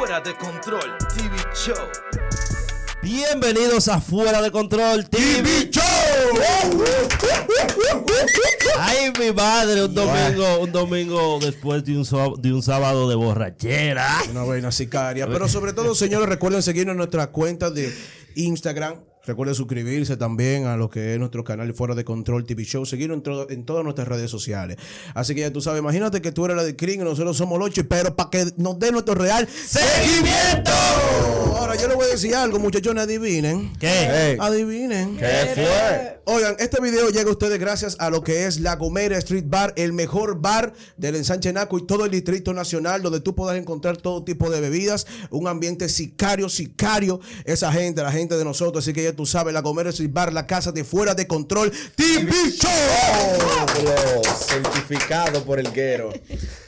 Fuera de Control TV Show. Bienvenidos a Fuera de Control TV Show. Ay, mi madre, un domingo, un domingo después de un, so- de un sábado de borrachera. Una vaina sicaria. Pero sobre todo, señores, recuerden seguirnos en nuestras cuentas de Instagram. Recuerden suscribirse también a lo que es nuestro canal Fuera de Control TV Show. Seguirnos en, todo- en todas nuestras redes sociales. Así que ya tú sabes, imagínate que tú eres la de Kring y nosotros somos los ocho, pero para que nos dé nuestro real seguimiento. Ahora, yo les voy a decir algo, muchachones, adivinen. ¿Qué? Adivinen. ¿Qué fue? Oigan, este video llega a ustedes gracias a lo que es La Gomera Street Bar, el mejor bar del ensanche Naco y todo el Distrito Nacional, donde tú podrás encontrar todo tipo de bebidas, un ambiente sicario, sicario, esa gente, la gente de nosotros. Así que ya tú sabes, La Gomera Street Bar, la casa de fuera de control, Show. certificado por el guero.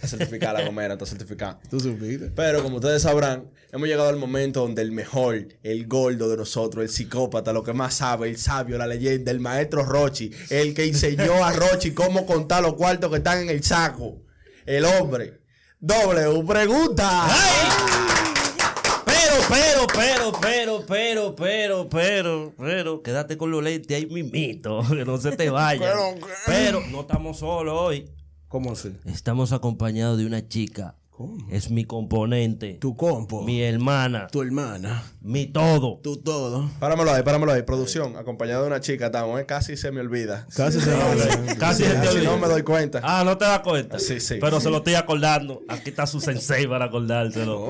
Certificada la gomera, está certificada. Tú supiste. Pero como ustedes sabrán, hemos llegado al momento donde el mejor, el gordo de nosotros, el psicópata, lo que más sabe, el sabio, la leyenda, el maestro Rochi, el que enseñó a Rochi cómo contar los cuartos que están en el saco, el hombre. W, pregunta. Pero, pero, pero, pero, pero, pero, pero, quédate con los lentes ahí mimito, que no se te vaya. Pero no estamos solos hoy. ¿Cómo así? Estamos acompañados de una chica. Es mi componente, Tu compo, mi hermana, tu hermana, mi todo. tu todo. Páramelo ahí, páramelo ahí. Producción, acompañado de una chica, estamos, ¿eh? Casi se me olvida. Casi se va. Casi se te Casi olvidó. no me doy cuenta. Ah, no te das cuenta. Sí, sí. Pero se lo estoy acordando. Aquí está su sensei para acordárselo.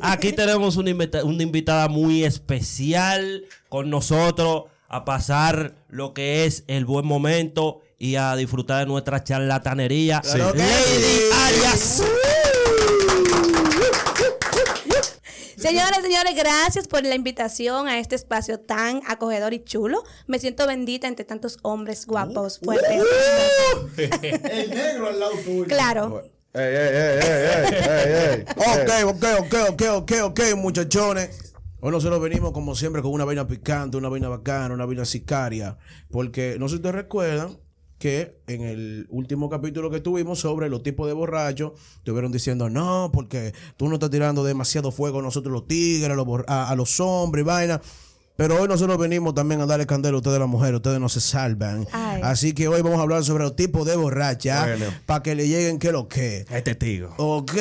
Aquí tenemos una, invita- una invitada muy especial con nosotros a pasar lo que es el buen momento y a disfrutar de nuestra charlatanería. Que Lady sí. Arias. Señores, señores, gracias por la invitación a este espacio tan acogedor y chulo. Me siento bendita entre tantos hombres guapos, fuertes. El negro al lado tuyo. Claro. Ey, ey, ey, ey, ey, ey, ey. Ok, ok, ok, ok, ok, ok, muchachones. Hoy nosotros venimos como siempre con una vaina picante, una vaina bacana, una vaina sicaria. Porque no sé si ustedes recuerdan que en el último capítulo que tuvimos sobre los tipos de borrachos, estuvieron diciendo, no, porque tú no estás tirando demasiado fuego a nosotros los tigres, a los, a, a los hombres vaina. Pero hoy nosotros venimos también a darle candela a ustedes las mujeres, ustedes no se salvan. Ay. Así que hoy vamos a hablar sobre los tipos de borracha Bueno. para que le lleguen que lo que. Hay testigo. Ok.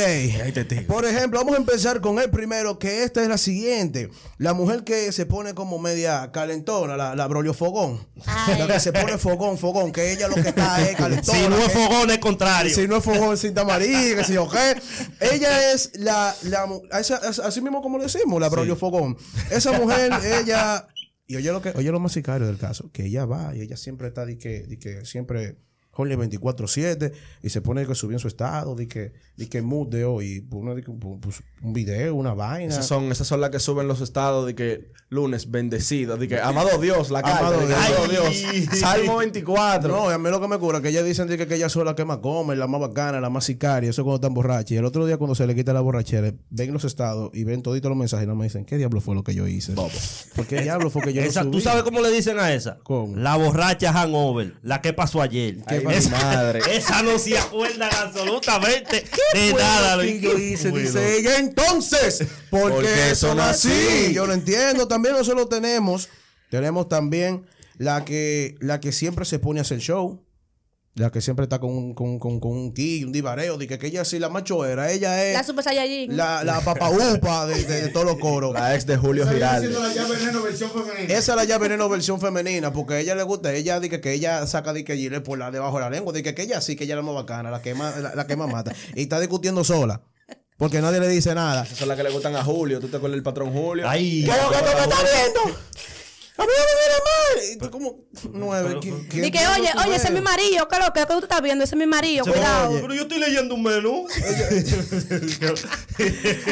testigo. Por ejemplo, vamos a empezar con el primero, que esta es la siguiente. La mujer que se pone como media calentona, la, la brolio fogón. Ay. La que se pone fogón, fogón, que ella lo que está es calentona. Si no es fogón, es contrario. Si no es fogón, cinta amarilla, que sé yo qué. Ella es la, la mu- esa- esa- así mismo como decimos, la brolio fogón. Esa mujer, ella, y oye lo que, oye lo más sicario del caso, que ella va y ella siempre está de que, de que siempre Jorge 24-7 y se pone que subió en su estado, de que, de que mood de hoy, pone de pues, un video, una vaina. Esas son, esas son las que suben los estados de que lunes bendecido, de que amado Dios, la carta, Amado Dios. amado. Dios. Salmo 24. No, y a mí lo que me cura que ellas dicen de que, que ella sola la que más come, la más bacana, la más sicaria, eso cuando están borrachas. Y el otro día cuando se le quita la borrachera, ven los estados y ven toditos los mensajes y no me dicen, ¿qué diablo fue lo que yo hice? ¿Por qué diablo fue que yo no Esa, ¿Tú sabes cómo le dicen a esa? ¿Cómo? La borracha hangover. La que pasó ayer. Ay, mi esa, madre. esa no se acuerdan absolutamente de nada. lo que yo hice, dice ella. Entonces, ¿por Porque qué son así. Yo lo entiendo. También nosotros tenemos, tenemos también la que, la que siempre se pone a hacer show. La que siempre está con, un- con, con, con un ki, un divareo, de que, que ella sí la macho era. Ella es La Super Saiyajin. la, la papaupa de, de, de todos los coros. La ex de Julio Giraldo. Esa es la llave veneno versión femenina, porque a ella le gusta, ella dice que ella saca de que gire por la debajo de la lengua, dice que ella sí, que ella es la más bacana, la que más, la, la que más mata. Y está discutiendo sola. Porque nadie le dice nada. Esas son las que le gustan a Julio. ¿Tú te acuerdas del patrón Julio? Ay, ¿Qué es lo que tú me estás viendo? A mí no me viene como nueve. ¿quién- quién- Y que, oye, oye, ese es mi marido. ¿Qué es lo que, ¿Qué tú estás viendo? Ese es mi marido. Cuidado. pero yo estoy leyendo un menú.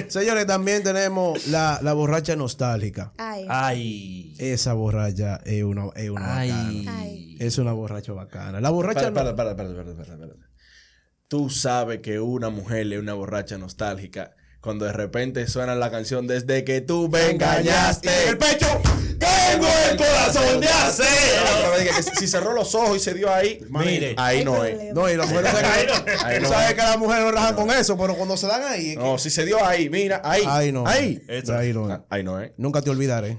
Señores, también tenemos la, la borracha nostálgica. Ay. Ay. Esa borracha es una, es una Ay. bacana. Ay. Es una borracha bacana. La borracha. Espera, no- espera, espera, espera, espera, espera, espera. Tú sabes que una mujer es una borracha nostálgica cuando de repente suena la canción desde que tú me engañaste. el pecho. ¡Eh! Tengo el corazón de acero. Si cerró los ojos y se dio ahí, Mire. ahí no es. No, y las mujeres no. sabes que las mujeres no rajan con eso, pero cuando se dan ahí, es No, si se dio ahí, mira, ahí. ahí no. Ahí. No. Ah, Ahí no es. Nunca te olvidaré.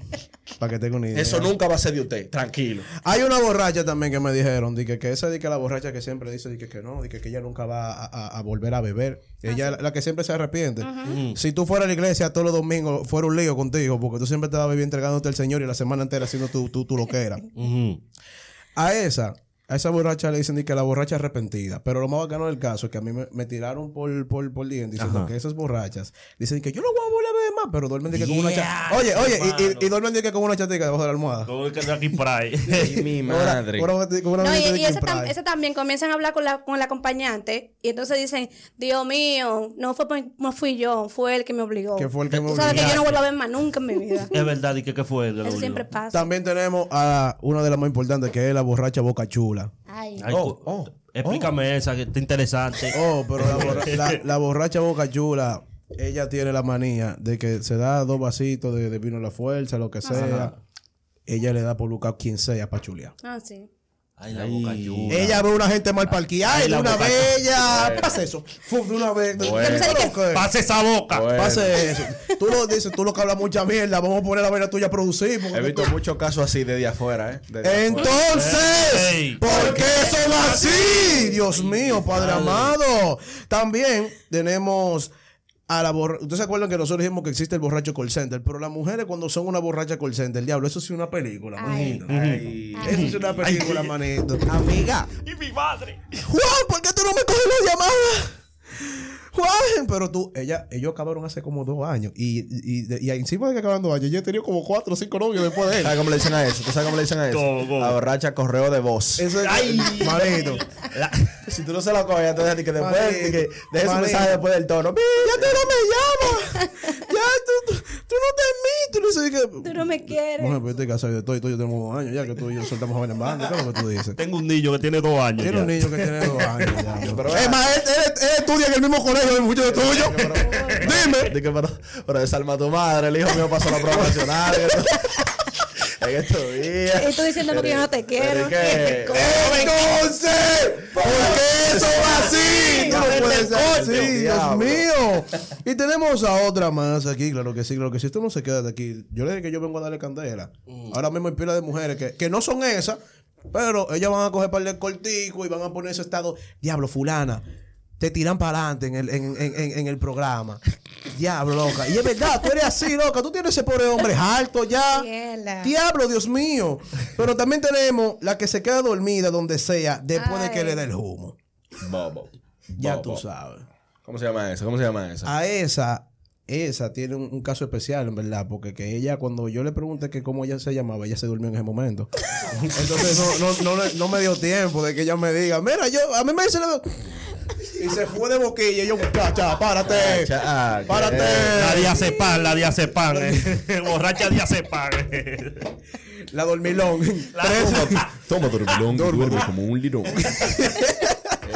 Para que tenga una idea. Eso nunca va a ser de usted, tranquilo. Hay una borracha también que me dijeron, di que, que esa di que la borracha que siempre dice di que, que no, di que, que ella nunca va a, a- a volver a beber. Ella la, la que siempre se arrepiente. Si tú fueras a la iglesia todos los domingos, fuera un lío contigo, porque tú siempre te vas a vivir entregándote al Señor y la semana entera haciendo tu, tu, tu loquera. A esa, a esa borracha le dicen di que la borracha arrepentida. Pero lo más bacano del caso es que a mí me, me tiraron por, por, por diciendo Ajá. que esas borrachas dicen que yo no voy a volver a beber más, pero duermen di que con una Yeah, chatica. Oye, oye, y- y, y duermen di que con una chatica debajo de la almohada. Como el que anda aquí por ahí. Ay, mi madre. Ahora- ahora con una No, y, de y ese, tam- ese también comienzan a hablar con la, con el acompañante y entonces dicen, Dios mío, no fue por- no fui yo, fue él que me obligó. Que fue el que me Tú sabes que obligó. yo no vuelvo a ver más nunca en mi vida. es verdad, ¿y fue? que lo Eso obligó? siempre pasa. También tenemos a una de las más importantes, que es la borracha Boca Chula. Ay. Ay, Oh, oh, explícame esa, que está interesante. Oh, pero la, borra- la- la borracha Boca Chula, ella tiene la manía de que se da dos vasitos de, de vino a la fuerza, lo que sea. Ella le da por buscar quien sea para chulear. Ah, sí. Ay, la boca. Ella ve una gente mal parqueada y Ay, de una Boca bella. Pasa eso. De una vez. Bueno. Pase esa boca. Bueno. Pase eso. Tú lo dices, tú lo que hablas mucha mierda. Vamos a poner la vaina tuya a producir. He visto tú- muchos casos así desde afuera, ¿eh? Entonces. ¿por qué son así? Dios mío, Padre amado. También tenemos a la borracha. Ustedes se acuerdan que nosotros dijimos que existe el borracho call center, pero las mujeres cuando son una borracha call center, el diablo, eso sí es una película, Ay. manito. Ay. Eso sí es una película, manito. Amiga. Y mi madre. Juan, ¿por qué tú no me coges la llamada? Pero tú, ella, ellos acabaron hace como dos años. Y, y, y, y encima de que acaban dos años, yo he tenido como cuatro o cinco novios después de él. ¿Sabes cómo le dicen a eso? ¿Tú sabes cómo le dicen a eso? La borracha correo de voz. Eso es, Ay. manito. La- Si tú no se lo coges, entonces que después, que deje su Manito. mensaje después del tono. Ya tú no me llamas. Ya tú, tú, tú no te mites. Tú no sé qué. Tú no me quieres. Mujer, pero yo estoy casado de todo y tú y yo tenemos dos años ya que tú y yo soltamos jóvenes en banda. ¿Qué es lo que tú dices? Tengo un niño que tiene dos años. Tiene ya. un niño que tiene dos años ya. Pero- es más, él, él- él estudia en el mismo colegio de muchos de tuyos. Dime. Di que, pero, pero desalma a tu madre, el hijo mío pasó la prueba nacional. En estos- en estos días. Y tú diciéndome que yo no te quiero. ¿qué? Dios mío. Y tenemos a otra más aquí, claro que sí, claro que sí. Esto no se queda de aquí. Yo le dije que yo vengo a darle candela. Ahora mismo hay pila de mujeres que, que no son esas, pero ellas van a coger para el cortico y van a poner ese estado. Diablo, fulana. Te tiran para adelante en el, en, en- en- en el programa. Diablo, loca. Y es verdad, tú eres así, loca. Tú tienes ese pobre hombre alto ya. Ciela. Diablo, Dios mío. Pero también tenemos la que se queda dormida donde sea después de que le dé el humo. Bobo. Ya Bobo. tú sabes. ¿Cómo se llama eso? ¿Cómo se llama eso? A esa, esa tiene un, un caso especial, en verdad, porque que ella, cuando yo le pregunté que cómo ella se llamaba, ella se durmió en ese momento. Entonces no, no, no, no me dio tiempo de que ella me diga, mira, yo, a mí me dice la- Y se fue de boquilla y yo, muchacha, párate. Ah, ¿qué? Párate. La diazepam, la diazepam. eh. Borracha diazepam. La dormilón. Toma, toma dormilón, duerme como un lirón.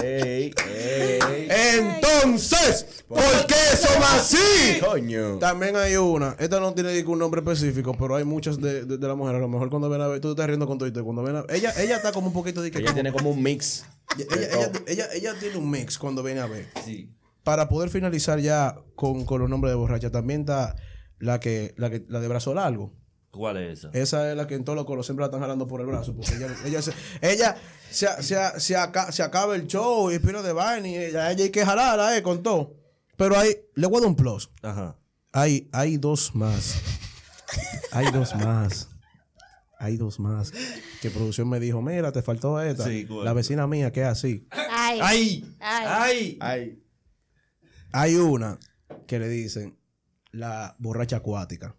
ey, ey. Entonces, ¿por qué son así? Coño. También hay una, esta no tiene ningún nombre específico, pero hay muchas de, de, de las mujeres. A lo mejor cuando ven a ver, tú te estás riendo con todo y cuando ven a ella, ella está como un poquito de que Ella como- tiene como un mix. ella, ella, ella, ella tiene un mix cuando viene a ver. Para poder finalizar ya con, con los nombres de borracha, también está la que, la que, la de brazo largo. ¿Cuál es esa? Esa es la que en todos los coros siempre la están jalando por el brazo. Porque ella, ella, se, ella se, se, se, aca- se acaba el show y pino de vaina y ella, ella hay que jalarla eh, con todo. Pero ahí, le voy a dar un plus. Ajá. Hay, hay dos más. Hay dos más. Hay dos más. Que producción me dijo, mira, te faltó esta. Sí, ¿cuál? la vecina mía que es así. Ay. ¡Ay! Ay. ¡Ay! Ay. Hay una que le dicen la borracha acuática.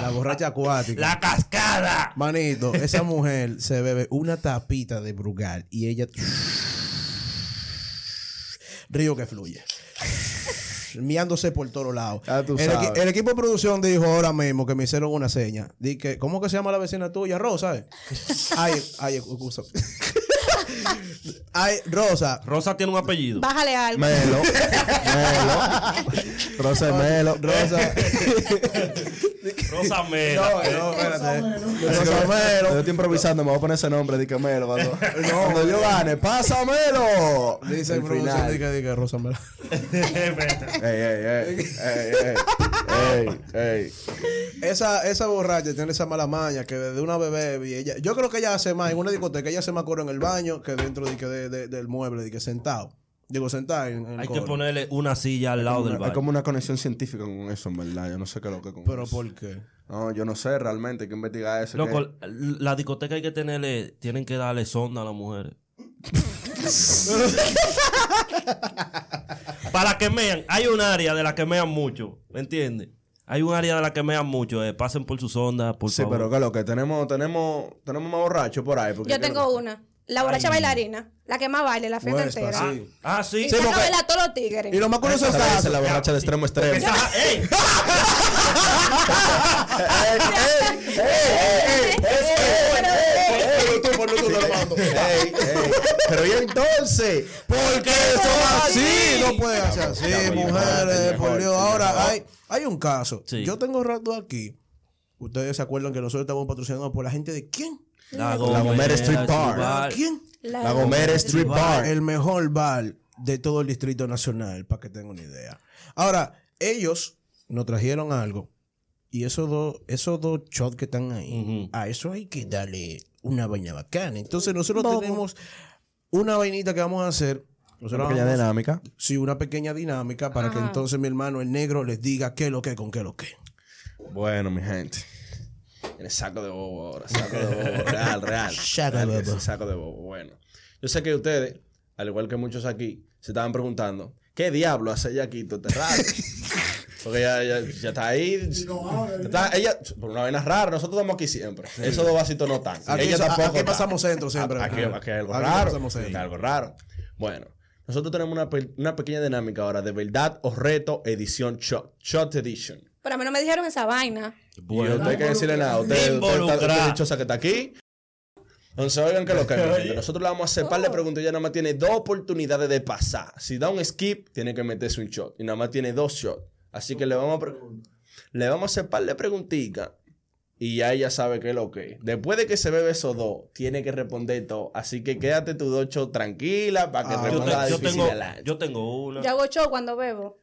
La borracha acuática. ¡La cascada! Manito, esa mujer se bebe una tapita de Brugal y ella. Río que fluye. Miándose por todos lados. Ya tú el, equi- sabes. el equipo de producción dijo ahora mismo que me hicieron una seña. Di que, ¿Cómo que se llama la vecina tuya? Rosa, ¿eh? Ay, ay, excusa. Ay, Rosa. Rosa tiene un apellido. Bájale algo. Melo. Melo. Rosa Melo. Rosa. Rosa. No, no, espérate. Rosa Melo. Yo estoy improvisando, me voy a poner ese nombre, dice Melo. Cuando, cuando yo gane, ¡pásamelo! Dice El final. diga, diga, Rosa Melo. Ey, ey, ey, ey, ey, ey, ey. Esa, esa borracha tiene esa mala maña que desde una bebé y ella, yo creo que ella hace más en una discoteca, ella hace más coro en el baño que dentro de, que de- de- del mueble, de que sentado. Digo, sentado en, en Hay que ponerle una silla al lado del Hay baño. como una conexión científica con eso, en verdad. Yo no sé qué es lo que con Pero eso. ¿por qué? No, yo no sé realmente. Hay que investigar eso. Loco, que- la discoteca hay que tenerle, tienen que darle sonda a las mujeres. Para que mean, hay un área de la que mean mucho, ¿me entiendes? Hay un área de la que mean mucho, eh, pasen por su sonda, por Sí, favor. pero que lo que tenemos, tenemos, tenemos más borrachos por ahí. porque Yo que- tengo una. La borracha bailarina. La que más baile la fiesta Huespa, entera. sí. Ah, sí. Y Sí, porque- a bailar a todos los tigres. Y lo más curioso es la borracha de extremo a extremo. Esa- ¡Ey! Lo mando. Ey, ey. Pero y entonces, no puede hacer así, mujeres, por Dios. Ahora hay, hay un caso. Sí. Yo tengo rato aquí. Ustedes se acuerdan que nosotros estamos patrocinados por la gente de quién? La Gomera Street Bar. Bar. ¿Quién? la Gomera Street Bar. El mejor bar de todo el Distrito Nacional, para que tengan una idea. Ahora, ellos nos trajeron algo. Y esos dos, esos dos shots que están ahí, a eso hay que darle una vaina bacana. Entonces, nosotros Bobo. tenemos una vainita que vamos a hacer. Nosotros Una pequeña vamos- dinámica. Sí, una pequeña dinámica para que entonces mi hermano el negro les diga qué es lo que con qué es lo que. Bueno, mi gente. El saco de bobo ahora. Saco de bobo. Real, real. Saco de bobo. Saco de bobo. Bueno. Yo sé que ustedes, al igual que muchos aquí, se estaban preguntando, ¿qué diablo hace ella aquí todo este rato? Porque ella, ella- ya está ahí. Está, ella, por una vaina rara, nosotros estamos aquí siempre. Esos dos vasitos no están. Aquí ella so- tampoco aquí pasamos centro siempre. Aquí, Ajá. aquí hay algo Aquí raro. pasamos centro. Aquí hay algo raro. Bueno, nosotros tenemos una, una pequeña dinámica ahora de verdad o reto edición shot. Shot edition. Pero a mí no me dijeron esa vaina. Y usted hay que decirle nada. Usted, usted, está- dichosa que está aquí. Entonces, oigan que lo que es. Nosotros le vamos a hacer par de preguntas. Ella nada más tiene dos oportunidades de pasar. Si da un skip, tiene que meterse un shot. Y nada más tiene dos shots. Así que le vamos a, pre- le vamos a hacer par de preguntitas. Y ya ella sabe qué es lo que es. Después de que se bebe esos dos, tiene que responder todo. Así que quédate tus dos shots tranquila para que Ah, Yo, responda te- yo difícil tengo, año. yo tengo una. Yo hago show cuando bebo.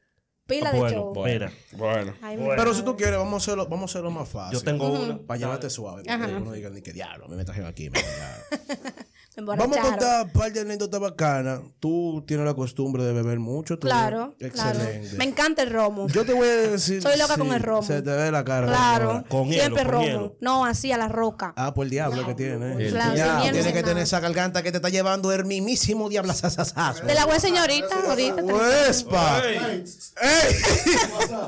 Pila de bueno, show. espera. Bueno. Ay, mi Bueno. Pero si tú quieres, vamos a hacerlo, vamos a hacerlo más fácil. Yo tengo una. Para llevarte suave. Ajá. No digan ni que diablo, me trajeron aquí. me trajeron. Me Vamos a contar un par de anécdotas bacanas. Tú tienes la costumbre de beber mucho. tú- Claro, claro. Excelente. Me encanta el romo. Yo te voy a decir. Soy loca con el romo. Se te ve la cara. Claro. Con hielo, Siempre con romo. hielo. No, así a la roca. Ah, por el diablo que tiene. El Claro, Ya, hielo, tiene sin que tener esa garganta que te está llevando el mismísimo diablo. Te la voy a enseñar ahorita. ¡Huespa! Ey.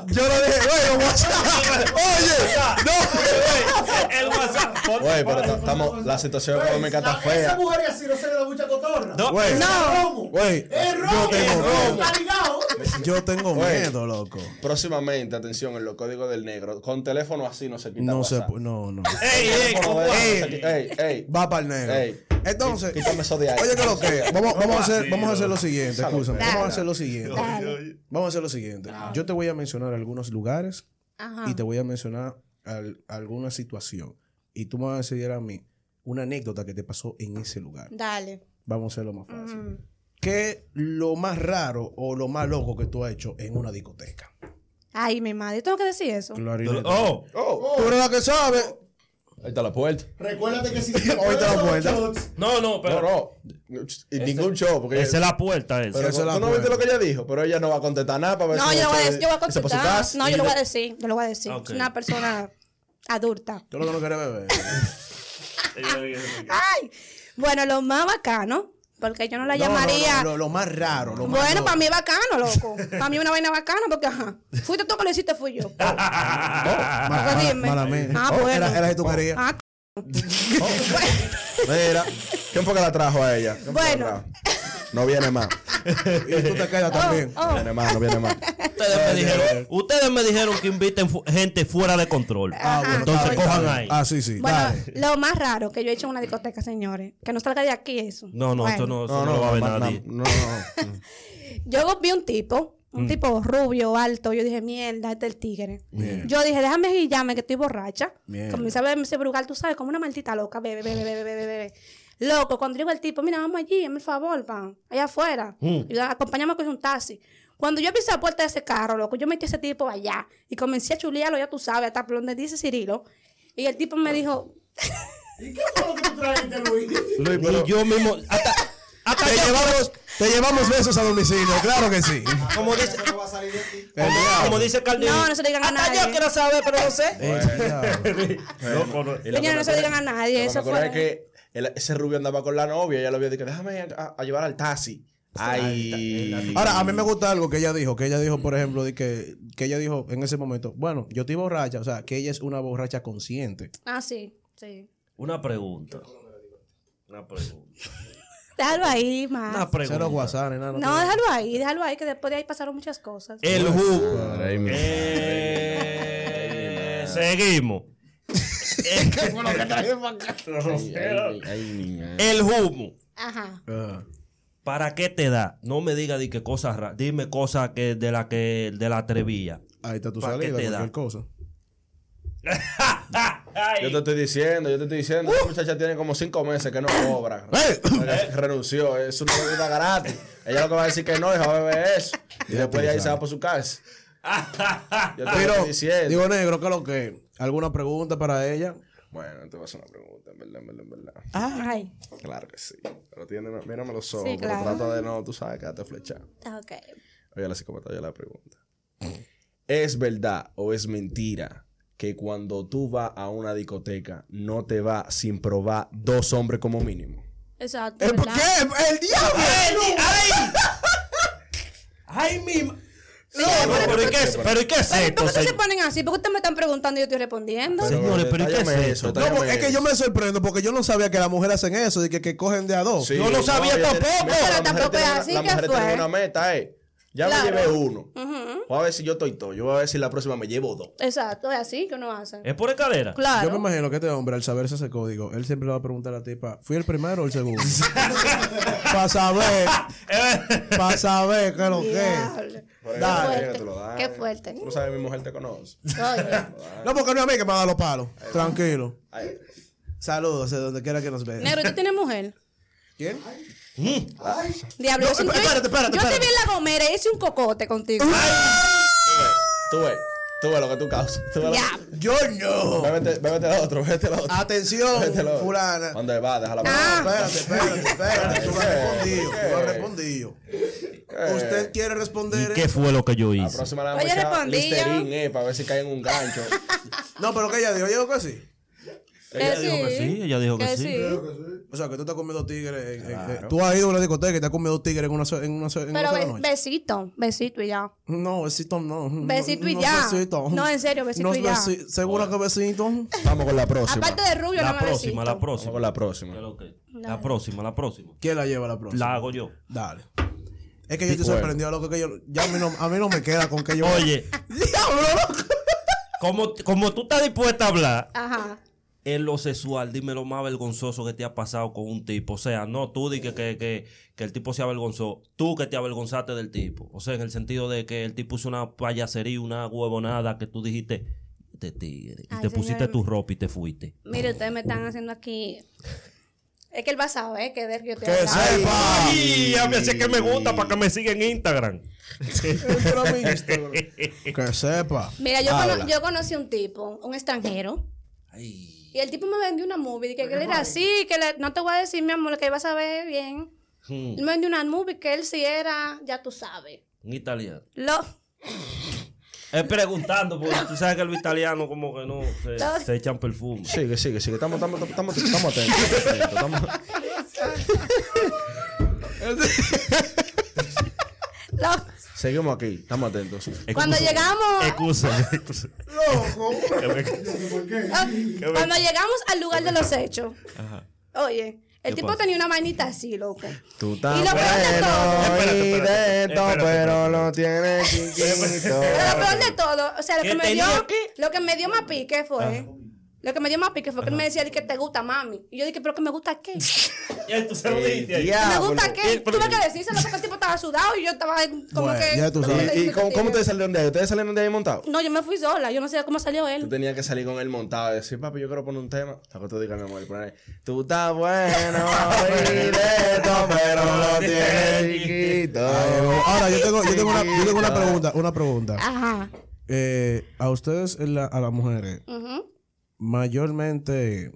Yo lo dije, bueno, WhatsApp. Oye, no. El WhatsApp. Oye, pero ta- estamos, la situación económica está fea. Mujer así no se le da mucha cotorra. No, Güey, No. güey, Es yo tengo miedo. Yo tengo miedo, loco. Próximamente, atención, en los códigos del negro. Con teléfono así no se quita No se WhatsApp. pu- no, no. Ey, ey, se ey, ey. Va para el negro. Ey. Entonces, Quítame eso de ahí. oye, que lo que vamos, vamos a hacer, vamos a hacer lo no. siguiente, escúchame. Vamos a hacer lo siguiente. Vamos a hacer lo siguiente. Yo te voy a mencionar algunos lugares Ajá. y te voy a mencionar al- alguna situación. Y tú me vas a decir a mí una anécdota que te pasó en ese lugar. Dale. Vamos a hacerlo más fácil. Ujú. ¿Qué es lo más raro o lo más loco que tú has hecho en una discoteca? Ay, mi madre. ¿Tengo que decir eso? Clarinete. Oh, Oh, Tú eres la que sabe. ahí está la puerta. Recuérdate que si Hoy te la puerta. no, no, Pero pero. no. Y ningún show. Porque Esa es la puerta, esa. pero esa es la tú no viste lo que ella dijo. Pero ella no va a contestar nada para ver No, si yo voy a. Yo voy a contestar. No, yo lo voy a decir. Yo lo voy a decir. Ok. Es una persona adulta. Tú lo que no quieres beber. Ay. Bueno, lo más bacano, porque yo no la No, llamaría. no, lo, lo más raro. Lo más Bueno, para mí es bacano, loco. Para mí es una vaina bacana porque, ajá. Fuiste tú que lo hiciste, fui yo. Ma- Porque ma- dime. mala. Ah, Oh, bueno. Era, era si tú querías. Ah, Mira, ¿quién fue que la trajo a ella? ¿Quién fue que la Bueno. No viene más. Y tú te quedas también. Oh, No viene más, no viene más. Ustedes me dijeron, ustedes me dijeron que inviten fu- gente fuera de control. Ah, bueno, Entonces bien, cojan ahí. Ah, sí, sí. Bueno, dale. lo más raro que yo he hecho en una discoteca, señores. Que no salga de aquí eso. No, no, Bueno, esto no, eso no, lo va a ver nadie. No, no. Yo vi un tipo, un Mm. tipo rubio, alto. Yo dije, mierda, este es el tigre. Yo dije, déjame guillarme que estoy borracha. Mierda. Comencé a verme ese brugal, tú sabes, como una maldita loca. Bebe, bebe, bebe, bebe, bebe. Loco, cuando digo el tipo, mira, vamos allí, hazme el favor, pan. Allá afuera. Mm. Y yo, acompáñame con un taxi. Cuando yo pisé la puerta de ese carro, loco, yo metí a ese tipo allá. Y comencé a chulearlo, ya tú sabes, hasta por donde dice Cirilo. Y el tipo me dijo, ¿Y qué fue lo que tú trajiste, Luis? Luis, pero- Y yo mismo, hasta, hasta Te yo- llevamos, te llevamos besos a domicilio, claro que sí. como dice, como, dice Cardiel. No, no se le digan a hasta nadie. yo quiero saber, pero no sé. Loco, no. No se digan a nadie, eso fue- es que el- ese rubio andaba con la novia y ella lo vio y dijo, déjame a, a llevar al taxi. Ay. Ahora, a mí me gusta algo que ella dijo, que ella dijo, por ejemplo, de que, que ella dijo en ese momento, bueno, yo estoy borracha, o sea, que ella es una borracha consciente. ah, sí, sí. Una pregunta. Una pregunta. Déjalo ahí, más. Una pregunta. Cero WhatsApp, ni nada. No, déjalo ahí, déjalo ahí, que después de ahí pasaron muchas cosas. El jugo. El humo. Ajá. Ah. ¿Para qué te da? No me diga di que cosas raras. Dime cosas que de la que de la atrevía. ahí está tu ¿Pa' qué salida, te cualquier da? cosa. Yo te estoy diciendo, yo te estoy diciendo, esa muchacha tiene como cinco meses que no cobra. ¡Eh! Renunció, es una bebida gratis. Ella lo que va a decir que no, deja beber eso. Y después de ahí se va por su casa. Yo te Pero, diciendo. digo, negro, ¿qué es lo que? ¿Alguna pregunta para ella? Bueno, te voy a hacer una pregunta, en verdad, en verdad, en verdad. Ay. Claro que sí. Pero tiene, mírame los ojos, Sí, pero claro. trata de no, tú sabes, quedarte flechado. Ok. Oye, la psicópata, yo la pregunta. ¿Es verdad o es mentira que cuando tú vas a una discoteca no te va sin probar dos hombres como mínimo? Exacto. ¿Eh, ¿Por qué? ¡El diablo! ¡Ay! ¡Ay, mi! No, pero ¿y qué es, pero ¿y qué es Pero, esto, ¿Por qué ustedes se ponen así? ¿Por qué ustedes me están preguntando y yo estoy respondiendo? Pero- Señores, pero ¿y qué es eso? No, es que yo me sorprendo porque yo no sabía que las mujeres hacen eso, de que, que cogen de a dos. Sí, Yo no sabía tampoco. Pero la mujer tampoco tiene es una- así, La ¿qué mujer tiene fue? una meta, eh. Ya Claro. me llevé uno. Ujú. Voy a ver si yo estoy todo. Yo voy a ver si la próxima me llevo dos. Exacto, es así que uno hace. ¿Es por escalera? Claro. Yo me imagino que este hombre, al saberse ese código, él siempre le va a preguntar a la tipa, ¿fui el primero o el segundo? para saber, para saber qué es lo que Dale. ahí, que te lo dan. Qué fuerte. Tú no sabes, mi mujer te conoce. No, porque no es a mí que me da los palos. Tranquilo. Ay, Saludos, de donde quiera que nos vean. Negro, ¿tú tienes mujer? ¿Quién? Diablo, No, yo- espérate, espérate, yo te espérate. vi en la gomera y hice un cocote contigo. Tú ves, tú ves, tú ves lo que tú causas. Tú ves lo- Ya. Yo no. Bébete, bébete la otra, bébete la otra. Atención, Bébete la otra. fulana. ¿Dónde va? Déjala Ah. Espérate, espérate, espérate. Tú no has ¿Qué? respondido. ¿Qué? Tú no has respondido. ¿Usted quiere ¿Y responder? qué fue lo que yo La hice? próxima la Oye, echar respondí yo. Listerine, eh, para ver si cae en un gancho. No, pero que ella dijo, yo digo que sí. Ella dijo que sí, ella dijo que sí. O sea, que tú te has comido en- en- tú has ido a una discoteca y te has comido tigres en una, so- en una, so- en una Pero sola be- noche. besito, besito y ya. No, besito no. Besito y no, ya. besito. No, en serio, besito No, y ya. besi- ¿Seguro que besito? Vamos con la próxima. Aparte de rubio, La no próxima, la. Vamos próxima. con la ¿Qué próxima. La próxima, la próxima. ¿Quién la lleva la próxima? La hago yo. Dale. Es que yo estoy sorprendido, loco, que yo, ya a mí, no, a mí no me queda con que yo... Oye, ¡Diablo, loco! como, como tú estás dispuesta a hablar Ajá. En lo sexual, dime lo más vergonzoso que te ha pasado con un tipo. O sea, no tú di que, que, que, que el tipo se avergonzó, tú que te avergonzaste del tipo. O sea, en el sentido de que el tipo hizo una payasería, una huevonada que tú dijiste, este tigre, y Ay, te pusiste tu ropa y te fuiste. Mire, ustedes me están haciendo aquí. Es que él va a saber que de que yo te ¡Que sepa! Y a mí así que me gusta para que me siga en Instagram. Que sepa. Mira, yo, cono- yo conocí un tipo, un extranjero. Ay. Y el tipo me vendió una movie. Que, que él era así, que le- no te voy a decir, mi amor, que ibas a ver bien. Hmm, Él me vendió una movie que él sí era, ya tú sabes. Un italiano. Lo, Es preguntando, porque tú sabes que los italianos como que no se, No. se echan perfume. Sigue, sigue, sigue. Estamos, estamos, estamos, estamos atentos. Estamos atentos, estamos- lo- Seguimos aquí, estamos atentos. cuando llegamos, excúsame. ah, cuando llegamos al lugar de los hechos, oye, El tipo pasa? tenía una vainita así, loco. Tú Y lo peor de todo. y de esto, pero lo tienes chiquito. Pero lo peor de todo, o sea, lo ¿Qué que me dio, lo que me dio más pique fue, lo que me dio más pique fue que él me decía de que te gusta mami. Y yo dije, pero que me gusta qué? Ya tú se lo El dijiste ahí. ¿Me gusta qué? Eh, Tuve que decírselo porque el tipo estaba sudado y yo estaba como Bueno, que. ya tú ¿cómo sabes. te ¿Y, cómo, cómo te- ustedes salieron de ahí? ¿Ustedes salieron de ahí montados? No, yo me fui sola, yo no sé cómo salió Tú él. tenías que salir con él montado y decir, papi, yo quiero poner un tema. Hasta que tú digas, mi amor, poner, tú estás bueno de esto, pero lo tienes chiquito. Ahora, yo tengo, yo tengo, una, yo tengo una pregunta. Una pregunta. Aja. Eh, a ustedes, a las mujeres, Ujú. Mayormente,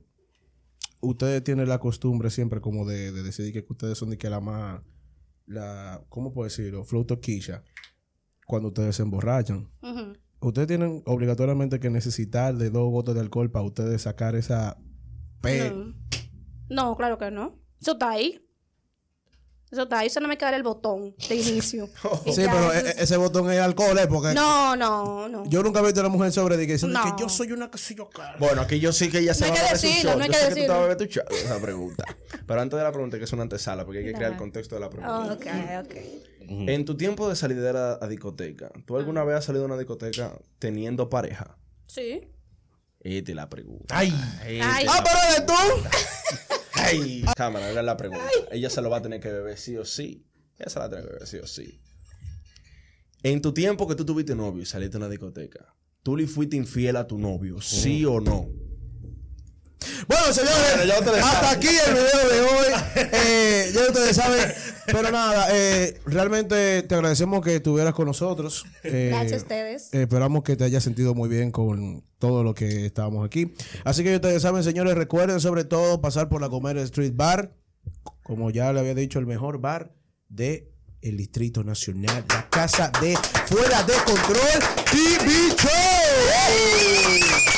ustedes tienen la costumbre siempre como de, de decidir que ustedes son de que la más, la, ¿cómo puedo decirlo? Flow toquilla. Cuando ustedes se emborrachan. Ustedes tienen obligatoriamente que necesitar de dos gotas de alcohol para ustedes sacar esa P. No. No, claro que no. Eso está ahí. Eso está ahí. Eso no me queda el botón de inicio. Y Sí, ya, pero e- es- ese botón es alcohol, ¿eh? Porque No, no, no. yo nunca he visto a una mujer sobre de que diciendo No. que yo soy una que soy yo cara. Bueno, aquí yo sí que ella se No va a beber decirlo, shot. no hay Yo que sé que tú te vas a decirlo. beber tu shot. Esa pregunta. Pero antes de la pregunta, que es una antesala, porque hay que crear el contexto de la pregunta. Ok, ok. En tu tiempo de salidera a discoteca, ¿tú alguna vez has salido a una discoteca teniendo pareja? Sí. Esta es la pregunta. Ay. Ay. ¡Ah, pero de tú! Ay. Cámara, haga la pregunta. Ella se lo va a tener que beber sí o sí. Ella se la va a tener que beber sí o sí. En tu tiempo que tú tuviste novio y saliste a una discoteca, ¿tú le fuiste infiel a tu novio? ¿Sí o no? Bueno, señores, Bueno, hasta aquí el video de hoy. Eh, ya ustedes saben. Pero nada, eh, realmente te agradecemos que estuvieras con nosotros. Eh, Gracias a ustedes. eh, esperamos que te hayas sentido muy bien con todo lo que estábamos aquí. Así que ya ustedes saben, señores, recuerden sobre todo pasar por la Comer Street Bar. Como ya le había dicho, el mejor bar de el Distrito Nacional. La casa de Fuera de Control TV Show.